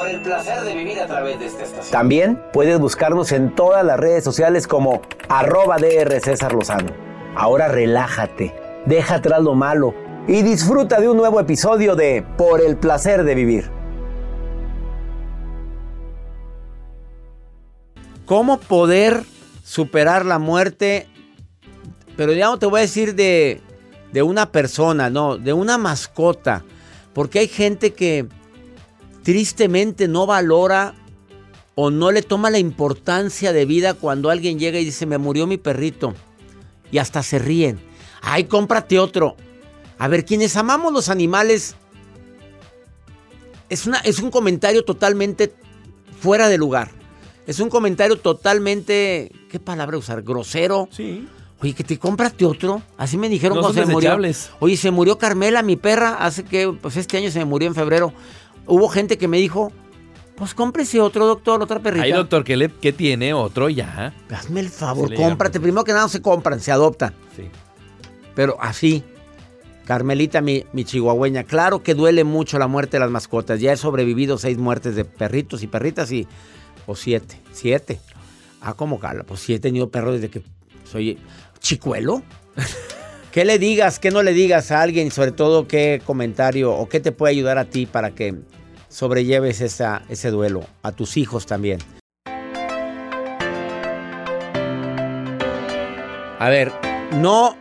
Por el placer de vivir a través de esta estación. También puedes buscarnos en todas las redes sociales como arroba DR César Lozano. Ahora relájate, deja atrás lo malo y disfruta de un nuevo episodio de Por el placer de vivir. ¿Cómo poder superar la muerte? Pero ya no te voy a decir de, de una persona, no, de una mascota. Porque hay gente que tristemente no valora o no le toma la importancia de vida cuando alguien llega y dice, me murió mi perrito. Y hasta se ríen. Ay, cómprate otro. A ver, quienes amamos los animales, es, una, es un comentario totalmente fuera de lugar. Es un comentario totalmente, ¿qué palabra usar? Grosero. Sí. Oye, que te cómprate otro. Así me dijeron No cuando se murió. Oye, se murió Carmela, mi perra, hace que, pues este año se me murió en febrero. Hubo gente que me dijo, pues cómprese otro doctor, otra perrita. Hay doctor que, le, que tiene otro ya. Hazme el favor, cómprate. Primero que nada no se compran, se adoptan. Sí. Pero así, Carmelita, mi, mi chihuahueña, claro que duele mucho la muerte de las mascotas. Ya he sobrevivido seis muertes de perritos y perritas y... O siete, siete. Ah, como cala, pues sí he tenido perro desde que soy chicuelo. ¿Qué le digas, qué no le digas a alguien y sobre todo qué comentario o qué te puede ayudar a ti para que sobrelleves ese duelo? A tus hijos también. A ver, no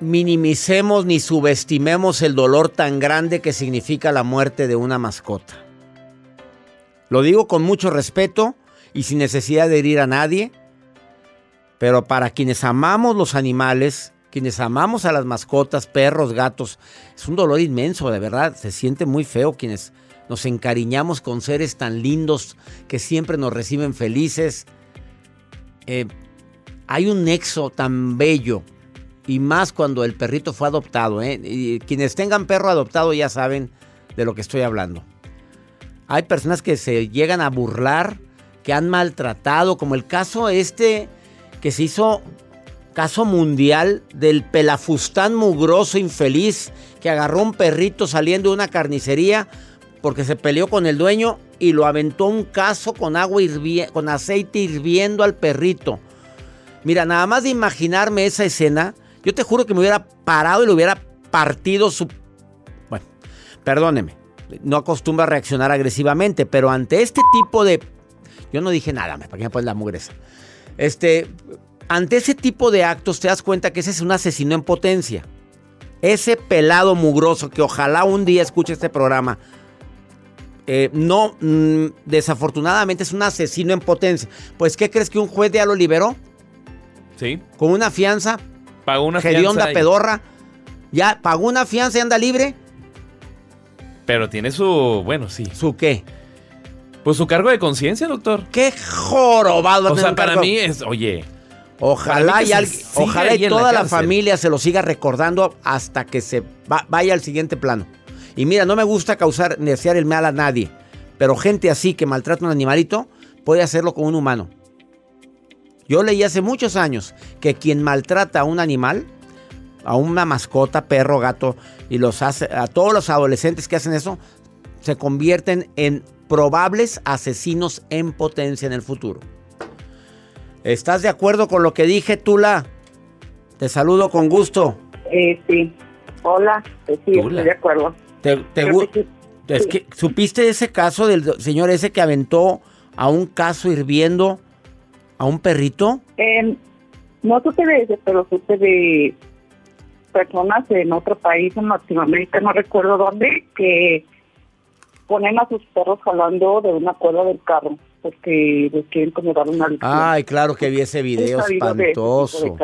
minimicemos ni subestimemos el dolor tan grande que significa la muerte de una mascota. Lo digo con mucho respeto y sin necesidad de herir a nadie, pero para quienes amamos los animales, quienes amamos a las mascotas, perros, gatos, es un dolor inmenso, de verdad, se siente muy feo quienes nos encariñamos con seres tan lindos que siempre nos reciben felices. Eh, hay un nexo tan bello y más cuando el perrito fue adoptado. ¿eh? Quienes tengan perro adoptado ya saben de lo que estoy hablando. Hay personas que se llegan a burlar, que han maltratado, como el caso este que se hizo caso mundial del pelafustán mugroso infeliz que agarró un perrito saliendo de una carnicería porque se peleó con el dueño y lo aventó un caso con agua con aceite hirviendo al perrito. Mira, nada más de imaginarme esa escena, yo te juro que me hubiera parado y le hubiera partido su... Bueno, perdóneme, no acostumbro a reaccionar agresivamente, pero ante este tipo de... Yo no dije nada, ¿para qué me pones la mugreza? Este, ante ese tipo de actos te das cuenta que ese es un asesino en potencia. Ese pelado mugroso que ojalá un día escuche este programa. Eh, no, mm, desafortunadamente es un asesino en potencia. Pues, ¿qué crees que un juez ya lo liberó? Sí. Con una fianza, Pagó una fianza. y- pedorra. Ya pagó una fianza y anda libre. Pero tiene su. Bueno, sí. ¿Su qué? Pues su cargo de conciencia, doctor. ¡Qué jorobado! O sea, para mí es. Oye. Ojalá y, al- ojalá y la toda la, familia se lo siga recordando hasta que se va- vaya al siguiente plano. Y mira, no me gusta causar ni desear el mal a nadie, pero gente así que maltrata a un animalito puede hacerlo con un humano. Yo leí hace muchos años que quien maltrata a un animal, a una mascota, perro, gato, y los hace, a todos los adolescentes que hacen eso, se convierten en probables asesinos en potencia en el futuro. ¿Estás de acuerdo con lo que dije, Tula? Te saludo con gusto. Eh, sí. Hola, pues sí, Hola. estoy de acuerdo. ¿Te, te sí. es que, ¿Supiste ese caso del señor ese que aventó a un caso hirviendo a un perrito? Eh, no supe de ese, pero supe de personas en otro país, en Latinoamérica, no recuerdo dónde, que ponen a sus perros jalando de una cuerda del carro, porque les quieren como dar una lección. Ay, claro que vi ese video de de espantoso.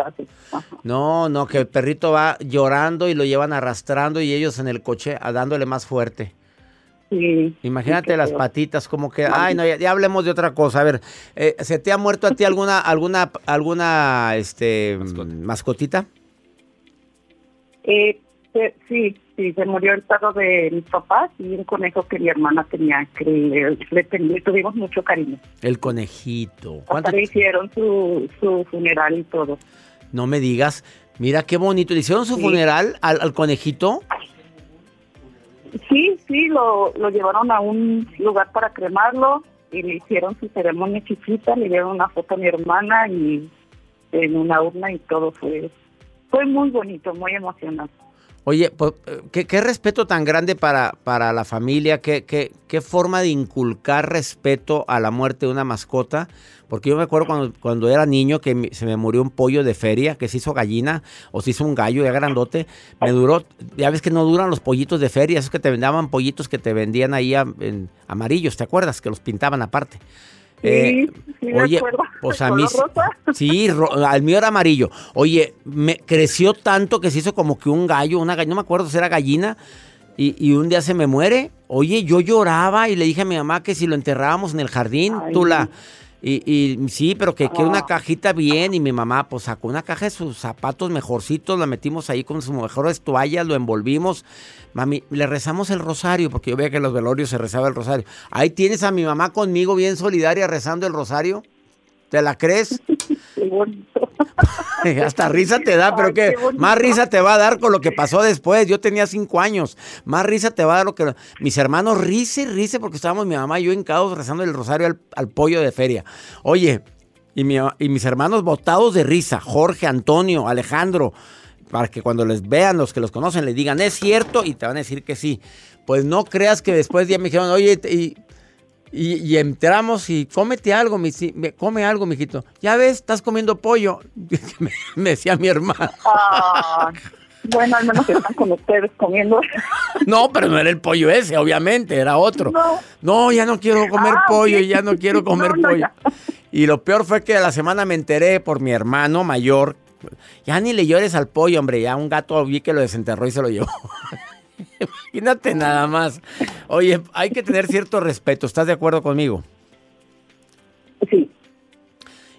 No, no, que el perrito va llorando y lo llevan arrastrando y ellos en el coche a dándole más fuerte. Sí, Imagínate sí, las patitas como que, ay, no, ya, ya hablemos de otra cosa. A ver, eh, ¿se te ha muerto a ti alguna, alguna, alguna, este, Mascota. mascotita? Eh, eh, sí, sí, se murió el perro de mis papás y un conejo que mi hermana tenía, que le, le, tuvimos mucho cariño. El conejito. ¿Cuánto- le hicieron su, su funeral y todo. No me digas. Mira qué bonito. ¿Le hicieron su Sí. funeral al, al conejito? Sí, sí, lo, lo llevaron a un lugar para cremarlo y le hicieron su ceremonia chiquita, le dieron una foto a mi hermana y en una urna y todo fue fue muy bonito, muy emocionante. Oye, pues, ¿qué, respeto tan grande para, para la familia, qué, qué, qué forma de inculcar respeto a la muerte de una mascota. Porque yo me acuerdo cuando, cuando era niño que se me murió un pollo de feria, que se hizo gallina o se hizo un gallo ya grandote. Me duró, ya ves que no duran los pollitos de feria, esos que te vendaban pollitos que te vendían ahí en amarillos, ¿te acuerdas? Que los pintaban aparte. Eh, Sí, sí, me acuerdo. pues ¿De a mí color rosa? sí, ro- al mío era amarillo. Oye, me creció tanto que se hizo como que un gallo, una gallina, no me acuerdo si era gallina, y, y un día se me muere. Oye, yo lloraba y le dije a mi mamá que si lo enterrábamos en el jardín, Ay. tú la... Y, y sí, pero que, que una Ah. cajita bien y mi mamá pues sacó una caja de sus zapatos mejorcitos, la metimos ahí con sus mejores toallas, lo envolvimos. Mami, le rezamos el rosario, porque yo veía que en los velorios se rezaba el rosario. Ahí tienes a mi mamá conmigo bien solidaria rezando el rosario. ¿Te la crees? Qué bonito. Hasta risa te da, pero Ay, que más risa te va a dar con lo que pasó después. Yo tenía cinco años. Más risa te va a dar lo que. Mis hermanos risa y risa porque estábamos mi mamá y yo en caos rezando el rosario al, al pollo de feria. Oye, y, mi- y mis hermanos botados de risa. Jorge, Antonio, Alejandro. Para que cuando les vean, los que los conocen, les digan, es cierto, y te van a decir que sí. Pues no creas que después ya me dijeron, oye, y, y, y entramos y cómete algo, mi, si- me- come algo, mijito. Ya ves, estás comiendo pollo. me, me decía mi hermano. Ah, bueno, al menos están con ustedes comiendo. No, pero no era el pollo ese, obviamente, era otro. No. No, ya no quiero comer Ah, pollo, ok. ya no quiero comer No, pollo. Y lo peor fue que a la semana me enteré por mi hermano mayor. Ya ni le llores al pollo, hombre. Ya un gato vi que lo desenterró y se lo llevó. Imagínate nada más. Oye, hay que tener cierto respeto. ¿Estás de acuerdo conmigo? Sí,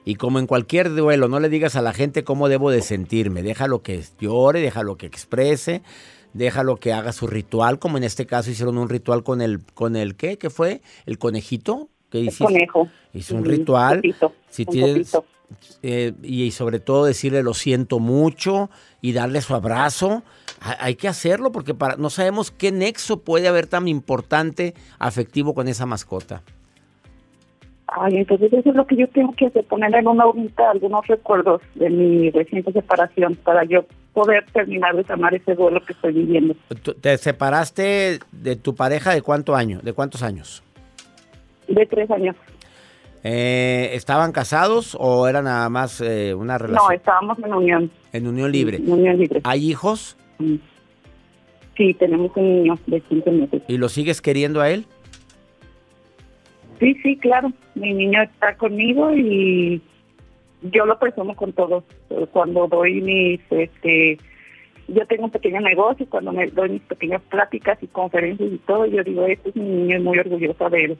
Y como en cualquier duelo, no le digas a la gente cómo debo de sentirme. Déjalo que llore, déjalo que exprese, déjalo que haga su ritual, como en este caso hicieron un ritual con el, con el ¿qué? ¿Qué fue? ¿El conejito? ¿Qué hiciste? conejo. Hizo un ritual. poquito, Si un tienes, eh, y, y sobre todo decirle lo siento mucho y darle su abrazo. Ha- Hay que hacerlo porque para, no sabemos qué nexo puede haber tan importante afectivo con esa mascota. Ay, entonces eso es lo que yo tengo que hacer, poner en una urnita algunos recuerdos de mi reciente separación para yo poder terminar de sanar ese duelo que estoy viviendo. ¿Tú- ¿Te separaste de tu pareja de cuánto año? ¿De cuántos años? De tres años. Eh, ¿Estaban casados o era nada más eh, una relación No, estábamos en unión. en unión libre? En unión libre. ¿Hay hijos Mm. Sí, tenemos un niño de 15 meses. y lo sigues queriendo a él? Sí, sí, claro. Mi niño está conmigo y yo lo presumo con todos. Cuando doy mis, este, yo tengo un pequeño negocio, cuando me doy mis pequeñas pláticas y conferencias y todo, yo digo, este es mi niño y muy orgullosa de él.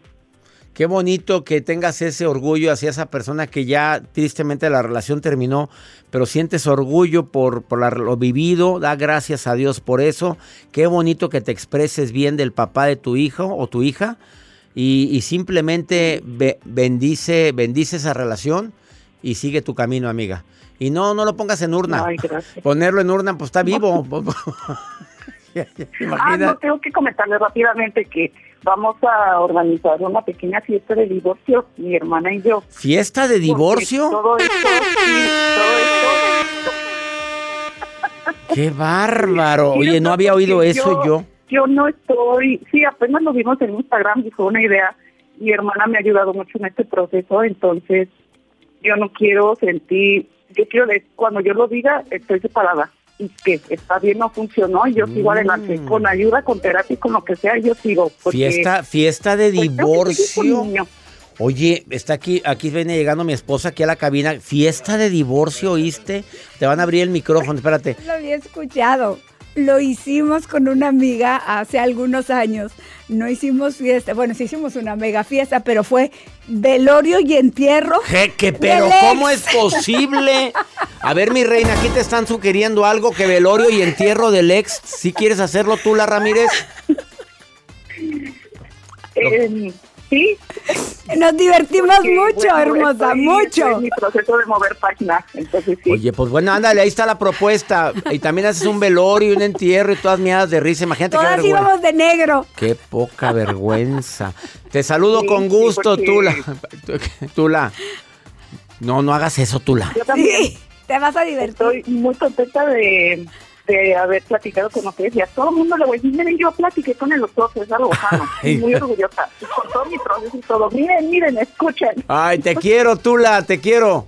Qué bonito que tengas ese orgullo hacia esa persona que ya tristemente la relación terminó, pero sientes orgullo por, por la- lo vivido, da gracias a Dios por eso. Qué bonito que te expreses bien del papá de tu hijo o tu hija y, y simplemente be- bendice, bendice esa relación y sigue tu camino, amiga. Y no, no lo pongas en urna. Ay. Ponerlo en urna, pues está vivo. Ah, no, tengo que comentarle rápidamente que vamos a organizar una pequeña fiesta de divorcio, mi hermana y yo. ¿Fiesta de Porque divorcio? Todo esto, sí, todo esto. ¡Qué bárbaro! Oye, no había oído eso yo. Yo no estoy, sí, apenas lo vimos en Instagram y fue una idea. Mi hermana me ha ayudado mucho en este proceso, entonces yo no quiero sentir, yo quiero, cuando yo lo diga, estoy separada. Y que está bien, no funcionó, y yo sigo adelante. Mm. Con ayuda, con terapia, y con lo que sea, yo sigo. porque, Fiesta, fiesta de pues, divorcio. Oye, está aquí, aquí viene llegando mi esposa aquí a la cabina. Fiesta de divorcio, ¿oíste? Te van a abrir el micrófono, espérate. Lo había escuchado. Lo hicimos con una amiga hace algunos años. No hicimos fiesta, bueno, sí hicimos una mega fiesta, pero fue velorio y entierro. Je, que, pero ¿cómo es posible? A ver, mi reina, aquí te están sugiriendo algo que velorio y entierro del ex. ¿Sí quieres hacerlo tú, la Ramírez? Eh, sí. Nos divertimos porque, mucho, bueno, hermosa, estoy- mucho. estoy en mi proceso de mover páginas, entonces sí. Oye, pues bueno, ándale, ahí está la propuesta. Y también haces un velorio y un entierro y todas miadas de risa. Imagínate qué Todas vergüenza. íbamos de negro. Qué poca vergüenza. Te saludo Sí, con sí, gusto, porque- Tula. Tula. No, no hagas eso, Tula. Yo también. Sí, te vas a divertir. Estoy muy contenta de, de haber platicado con ustedes y a todo el mundo le voy a decir, miren, yo platiqué con el doctor César Lozano, muy orgullosa, con todo mi proceso y todo, miren, miren, escuchen, Ay, te quiero, Tula, te quiero.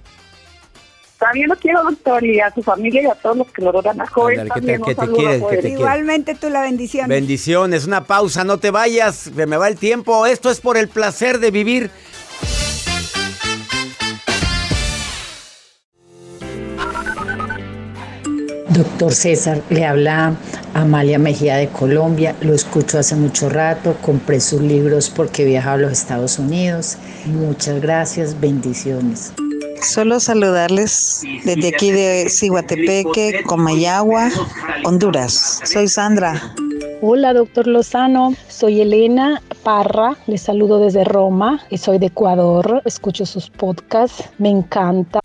también lo quiero, doctor, y a su familia y a todos los que lo rodean a Joel Ándale, ¿qué te- también, un te saludo quieres? a Joel. ¿Qué te- Igualmente tú la bendición. Bendiciones, una pausa, no te vayas, se me va el tiempo. Esto es por el placer de vivir. Doctor César, le habla Amalia Mejía de Colombia, lo escucho hace mucho rato, compré sus libros porque viajaba a los Estados Unidos. Muchas gracias, bendiciones. Solo saludarles desde aquí de Ciguatepeque, Comayagua, Honduras. Soy Sandra. Hola, doctor Lozano. Soy Elena Parra. Les saludo desde Roma y soy de Ecuador. Escucho sus podcasts. Me encanta.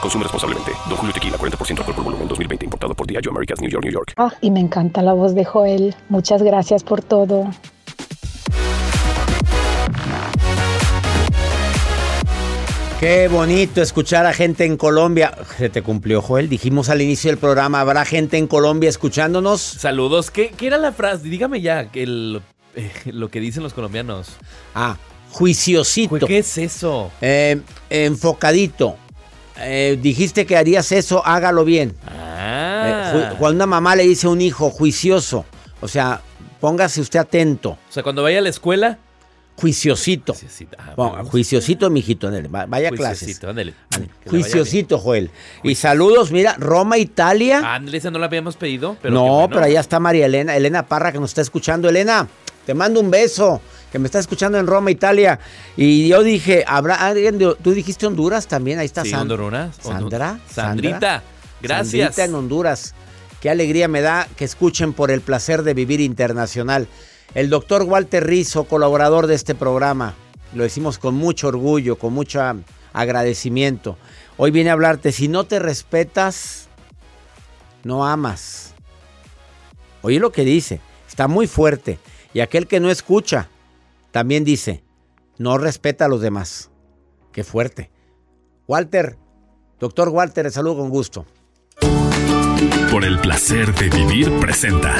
Consume responsablemente. Don Julio Tequila, 40% alcohol por volumen, 2020. Importado por Diageo Americas, New York, New York. Ah, y me encanta la voz de Joel. Muchas gracias por todo. Qué bonito escuchar a gente en Colombia. Se te cumplió, Joel. Dijimos al inicio del programa, ¿habrá gente en Colombia escuchándonos? Saludos. ¿Qué, qué era la frase? Dígame ya que el- eh, lo que dicen los colombianos. Ah, juiciosito. ¿Qué es eso? Eh, enfocadito. Eh, dijiste que harías eso, hágalo bien. Eh, Ah. ju- cuando una mamá le dice a un hijo juicioso, o sea, póngase usted atento. O sea, cuando vaya a la escuela. Juiciosito. Juiciosito. Ah, Ponga, juiciosito, mijito, vaya a clases. Juiciosito, Joel. Y saludos, mira, Roma, Italia. Ándale, esa no la habíamos pedido. Pero no, bueno. pero allá está María Elena, Elena Parra que nos está escuchando. Elena, te mando un beso, que me está escuchando en Roma, Italia. Y yo dije, ¿habrá alguien de, tú dijiste Honduras también? Ahí está Sí, Sandra. Honduras. Sandra. Sandrita. Sandra. Gracias. Sandrita en Honduras. Qué alegría me da que escuchen por el placer de vivir internacional. El doctor Walter Rizzo, colaborador de este programa. Lo decimos con mucho orgullo, con mucho agradecimiento. Hoy viene a hablarte, si no te respetas, no amas. Oye lo que dice, está muy fuerte. Y aquel que no escucha, también dice, no respeta a los demás. Qué fuerte. Walter, doctor Walter, le saludo con gusto. Por el placer de vivir presenta.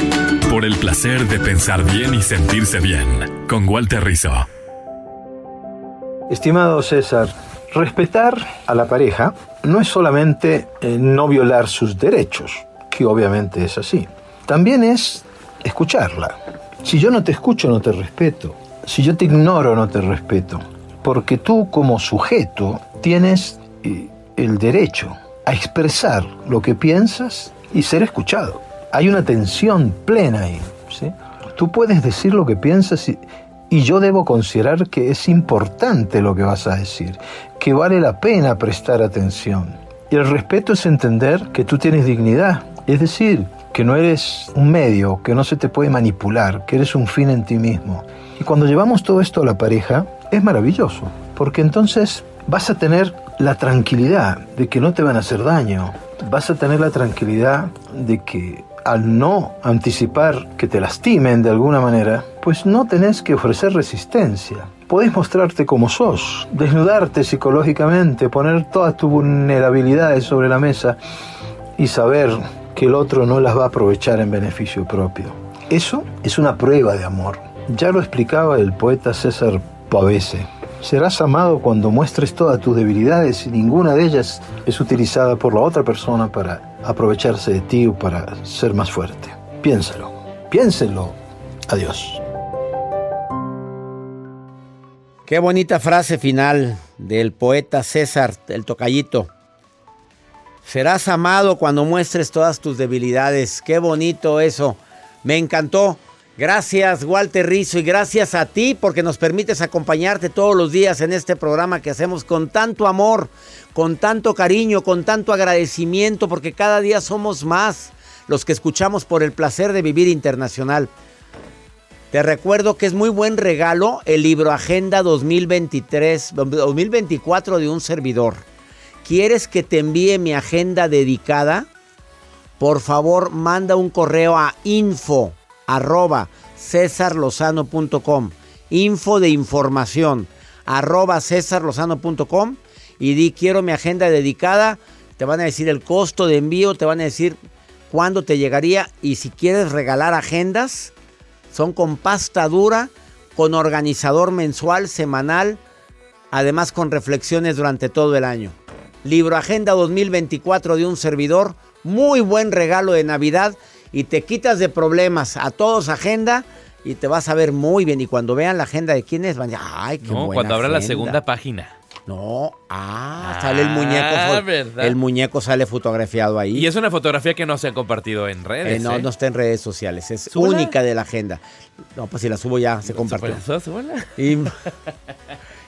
Por el placer de pensar bien y sentirse bien. Con Walter Rizzo. Estimado César, respetar a la pareja no es solamente eh, no violar sus derechos, que obviamente es así. También es escucharla. Si yo no te escucho, no te respeto. Si yo te ignoro, no te respeto. Porque tú como sujeto tienes eh, el derecho a expresar lo que piensas y ser escuchado. Hay una tensión plena ahí. ¿sí? Tú puedes decir lo que piensas y, y yo debo considerar que es importante lo que vas a decir, que vale la pena prestar atención. Y el respeto es entender que tú tienes dignidad, es decir, que no eres un medio, que no se te puede manipular, que eres un fin en ti mismo. Y cuando llevamos todo esto a la pareja, es maravilloso, porque entonces vas a tener la tranquilidad de que no te van a hacer daño, vas a tener la tranquilidad de que al no anticipar que te lastimen de alguna manera, pues no tenés que ofrecer resistencia. Podés mostrarte como sos, desnudarte psicológicamente, poner todas tus vulnerabilidades sobre la mesa y saber que el otro no las va a aprovechar en beneficio propio. Eso es una prueba de amor. Ya lo explicaba el poeta César Pavese. Serás amado cuando muestres todas tus debilidades y ninguna de ellas es utilizada por la otra persona para aprovecharse de ti o para ser más fuerte. Piénsalo, piénselo. Adiós. Qué bonita frase final del poeta César, el tocallito. Serás amado cuando muestres todas tus debilidades. Qué bonito eso. Me encantó. Gracias Walter Rizzo y gracias a ti porque nos permites acompañarte todos los días en este programa que hacemos con tanto amor, con tanto cariño, con tanto agradecimiento porque cada día somos más los que escuchamos por el placer de vivir internacional. Te recuerdo que es muy buen regalo el libro Agenda 2023, 2024 de un servidor. ¿Quieres que te envíe mi agenda dedicada? Por favor, manda un correo a info arroba cesarlozano.com. Info de información arroba cesarlozano.com y di quiero mi agenda dedicada. Te van a decir el costo de envío, te van a decir cuándo te llegaría y si quieres regalar agendas, son con pasta dura, con organizador mensual, semanal, además con reflexiones durante todo el año. Libro Agenda 2024 de un servidor, muy buen regalo de Navidad y te quitas de problemas. A todos agenda y te vas a ver muy bien. Y cuando vean la agenda de quién es, van a decir, ay, qué No, buena cuando abra la agenda". segunda página. No, ah, sale el muñeco. Ah, fo- ¿verdad? El muñeco sale fotografiado ahí. Y es una fotografía que no se ha compartido en Eh, redes. no, ¿eh? no está en redes sociales, es única de la agenda. No, pues si la subo ya se compartió.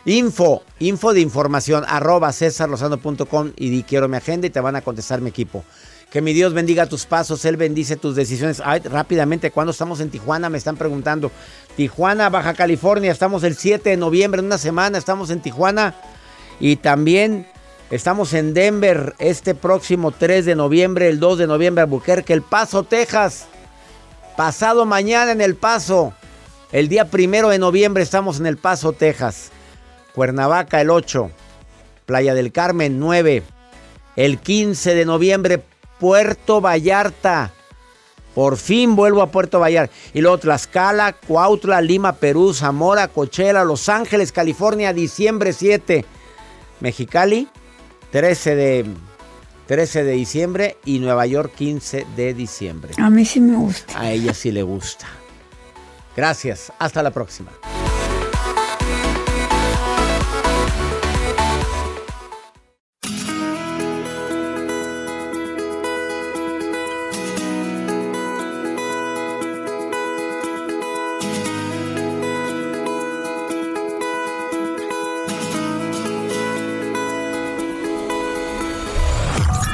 Info, info de información, arroba cesarlozano.com y di quiero mi agenda y te van a contestar mi equipo. Que mi Dios bendiga tus pasos, Él bendice tus decisiones. Ay, rápidamente, ¿cuándo estamos en Tijuana? Me están preguntando. Tijuana, Baja California, estamos el 7 de noviembre, en una semana, estamos en Tijuana. Y también estamos en Denver este próximo 3 de noviembre, el 2 de noviembre, Albuquerque, El Paso, Texas. Pasado mañana en El Paso. El día primero de noviembre estamos en El Paso, Texas. Cuernavaca el 8. Playa del Carmen 9. El 15 de noviembre Puerto Vallarta. Por fin vuelvo a Puerto Vallarta. Y luego Tlaxcala, Cuautla, Lima, Perú, Zamora, Coachella, Los Ángeles, California, diciembre 7. Mexicali, 13 de, 13 de diciembre. Y Nueva York, 15 de diciembre. A mí sí me gusta. A ella sí le gusta. Gracias. Hasta la próxima.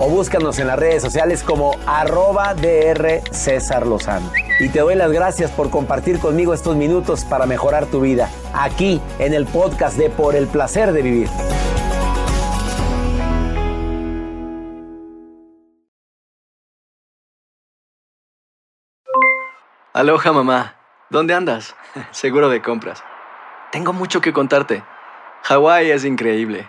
O búscanos en las redes sociales como arroba DR César Lozano. Y te doy las gracias por compartir conmigo estos minutos para mejorar tu vida, aquí en el podcast de Por el Placer de Vivir. Aloha mamá, ¿dónde andas? Seguro de compras. Tengo mucho que contarte. Hawái es increíble.